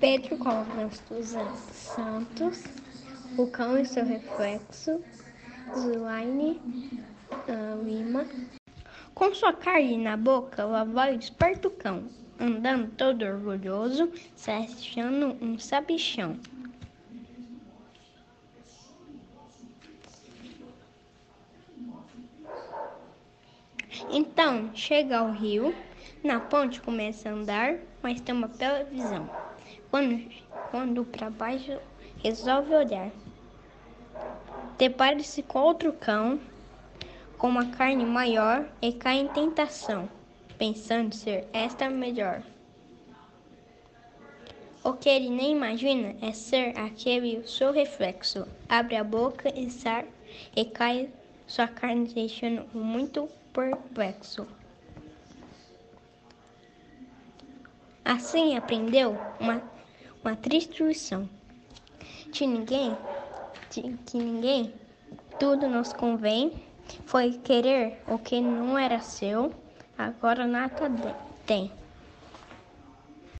Pedro Covas dos Santos, O Cão e seu Reflexo, Zulaine uh, Lima. Com sua carne na boca, o avô desperta o cão, andando todo orgulhoso, se achando um sabichão. Então, chega ao rio, na ponte começa a andar, mas tem uma bela visão. Quando, quando para baixo resolve olhar, depara-se com outro cão, com uma carne maior e cai em tentação, pensando ser esta melhor. O que ele nem imagina é ser aquele seu reflexo. Abre a boca e sai e cai sua carne, deixando-o muito perplexo. Assim aprendeu uma, uma triste lição. De ninguém, de que ninguém, tudo nos convém, foi querer o que não era seu, agora nada tem.